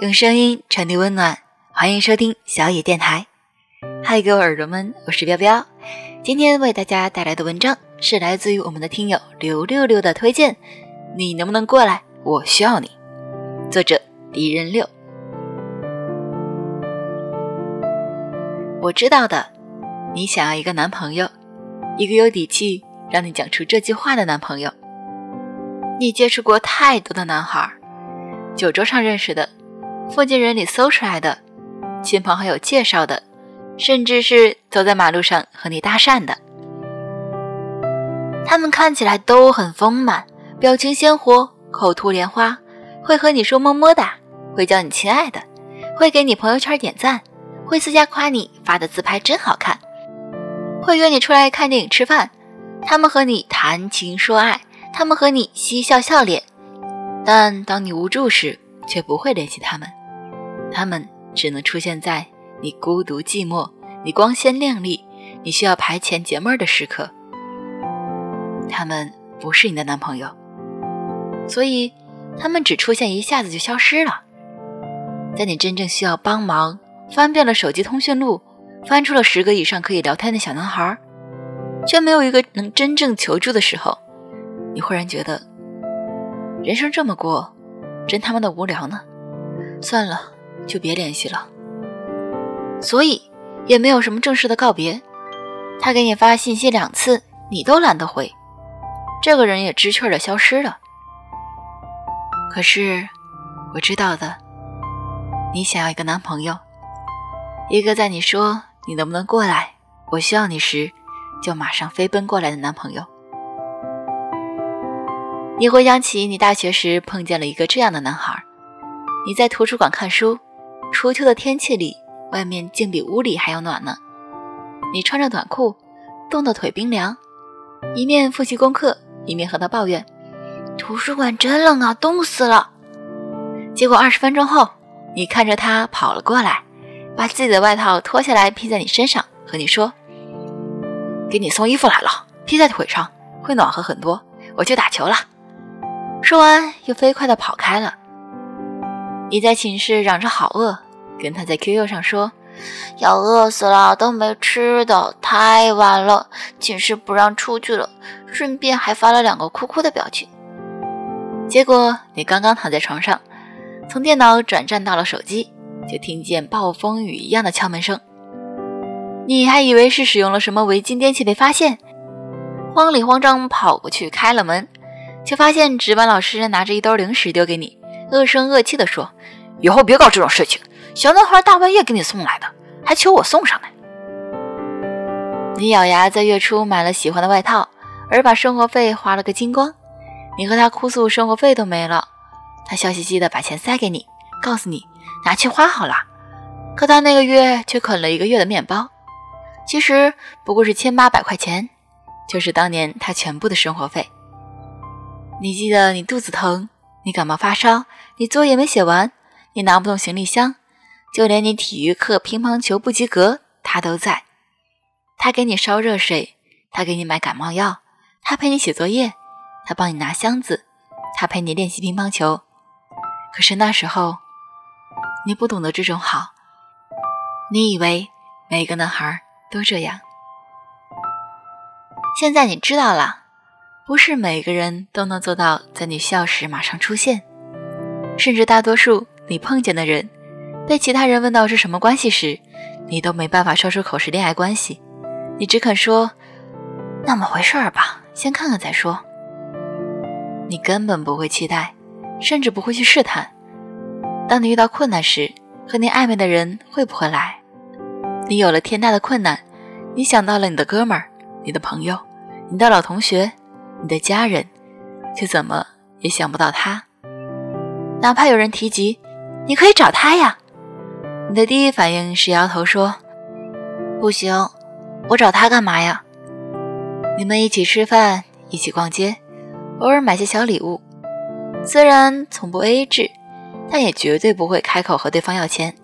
用声音传递温暖，欢迎收听小野电台。嗨，各位耳朵们，我是彪彪。今天为大家带来的文章是来自于我们的听友刘六六的推荐。你能不能过来？我需要你。作者：敌人六。我知道的，你想要一个男朋友，一个有底气让你讲出这句话的男朋友。你接触过太多的男孩，酒桌上认识的。附近人里搜出来的，亲朋好友介绍的，甚至是走在马路上和你搭讪的，他们看起来都很丰满，表情鲜活，口吐莲花，会和你说么么哒，会叫你亲爱的，会给你朋友圈点赞，会私下夸你发的自拍真好看，会约你出来看电影吃饭，他们和你谈情说爱，他们和你嬉笑笑脸，但当你无助时，却不会联系他们。他们只能出现在你孤独寂寞、你光鲜亮丽、你需要排遣解闷的时刻。他们不是你的男朋友，所以他们只出现一下子就消失了。在你真正需要帮忙，翻遍了手机通讯录，翻出了十个以上可以聊天的小男孩，却没有一个能真正求助的时候，你忽然觉得人生这么过，真他妈的无聊呢。算了。就别联系了，所以也没有什么正式的告别。他给你发信息两次，你都懒得回，这个人也知趣的消失了。可是我知道的，你想要一个男朋友，一个在你说你能不能过来，我需要你时，就马上飞奔过来的男朋友。你回想起你大学时碰见了一个这样的男孩，你在图书馆看书。初秋的天气里，外面竟比屋里还要暖呢。你穿着短裤，冻得腿冰凉，一面复习功课，一面和他抱怨：“图书馆真冷啊，冻死了。”结果二十分钟后，你看着他跑了过来，把自己的外套脱下来披在你身上，和你说：“给你送衣服来了，披在腿上会暖和很多。”我去打球了。说完，又飞快地跑开了。你在寝室嚷着好饿，跟他在 QQ 上说要饿死了都没吃的，太晚了，寝室不让出去了，顺便还发了两个哭哭的表情。结果你刚刚躺在床上，从电脑转战到了手机，就听见暴风雨一样的敲门声。你还以为是使用了什么违禁电器被发现，慌里慌张跑过去开了门，却发现值班老师拿着一兜零食丢给你。恶声恶气地说：“以后别搞这种事情。小男孩大半夜给你送来的，还求我送上来。”你咬牙在月初买了喜欢的外套，而把生活费花了个精光。你和他哭诉生活费都没了，他笑嘻嘻地把钱塞给你，告诉你拿去花好了。可他那个月却啃了一个月的面包，其实不过是千八百块钱，就是当年他全部的生活费。你记得你肚子疼。你感冒发烧，你作业没写完，你拿不动行李箱，就连你体育课乒乓球不及格，他都在。他给你烧热水，他给你买感冒药，他陪你写作业，他帮你拿箱子，他陪你练习乒乓球。可是那时候，你不懂得这种好，你以为每个男孩都这样。现在你知道了。不是每个人都能做到在你需要时马上出现，甚至大多数你碰见的人，被其他人问到是什么关系时，你都没办法说出口是恋爱关系，你只肯说那么回事儿吧，先看看再说。你根本不会期待，甚至不会去试探。当你遇到困难时，和你暧昧的人会不会来？你有了天大的困难，你想到了你的哥们儿、你的朋友、你的老同学。你的家人，却怎么也想不到他。哪怕有人提及，你可以找他呀。你的第一反应是摇头说：“不行，我找他干嘛呀？”你们一起吃饭，一起逛街，偶尔买些小礼物，虽然从不 AA 制，但也绝对不会开口和对方要钱，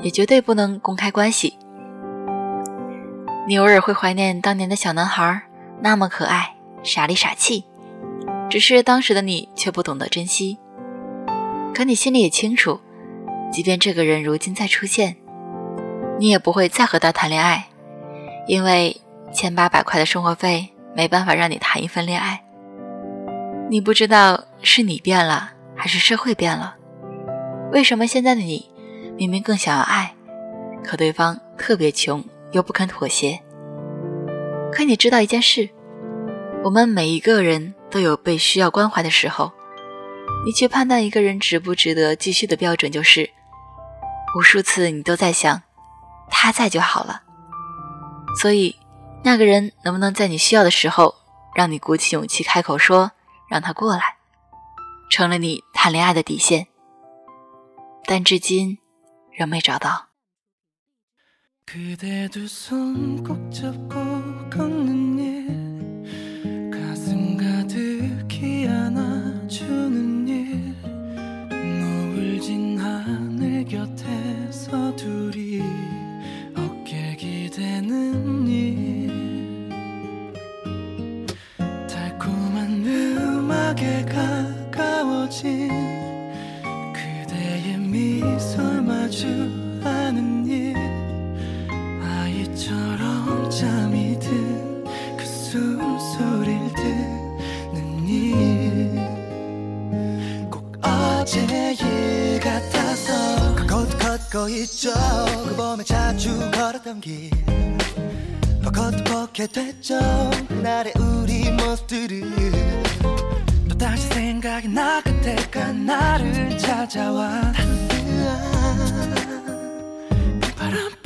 也绝对不能公开关系，你偶尔会怀念当年的小男孩，那么可爱，傻里傻气。只是当时的你却不懂得珍惜。可你心里也清楚，即便这个人如今再出现，你也不会再和他谈恋爱，因为千八百块的生活费没办法让你谈一份恋爱。你不知道是你变了，还是社会变了？为什么现在的你明明更想要爱，可对方特别穷又不肯妥协？可你知道一件事，我们每一个人都有被需要关怀的时候。你去判断一个人值不值得继续的标准就是，无数次你都在想，他在就好了。所以，那个人能不能在你需要的时候，让你鼓起勇气开口说让他过来，成了你谈恋爱的底线。但至今仍没找到。 자주 하는 일. 아이처럼 잠이 든 그 숨소리를 듣는 일 꼭 어제일 같아서 그곳 걷고 있죠. 그 봄에 자주 걸었던 길. 거듭하게 됐죠. 그날의 우리 모습들이 또 다시 생각이 나 그때가 나를 찾아와. But I'm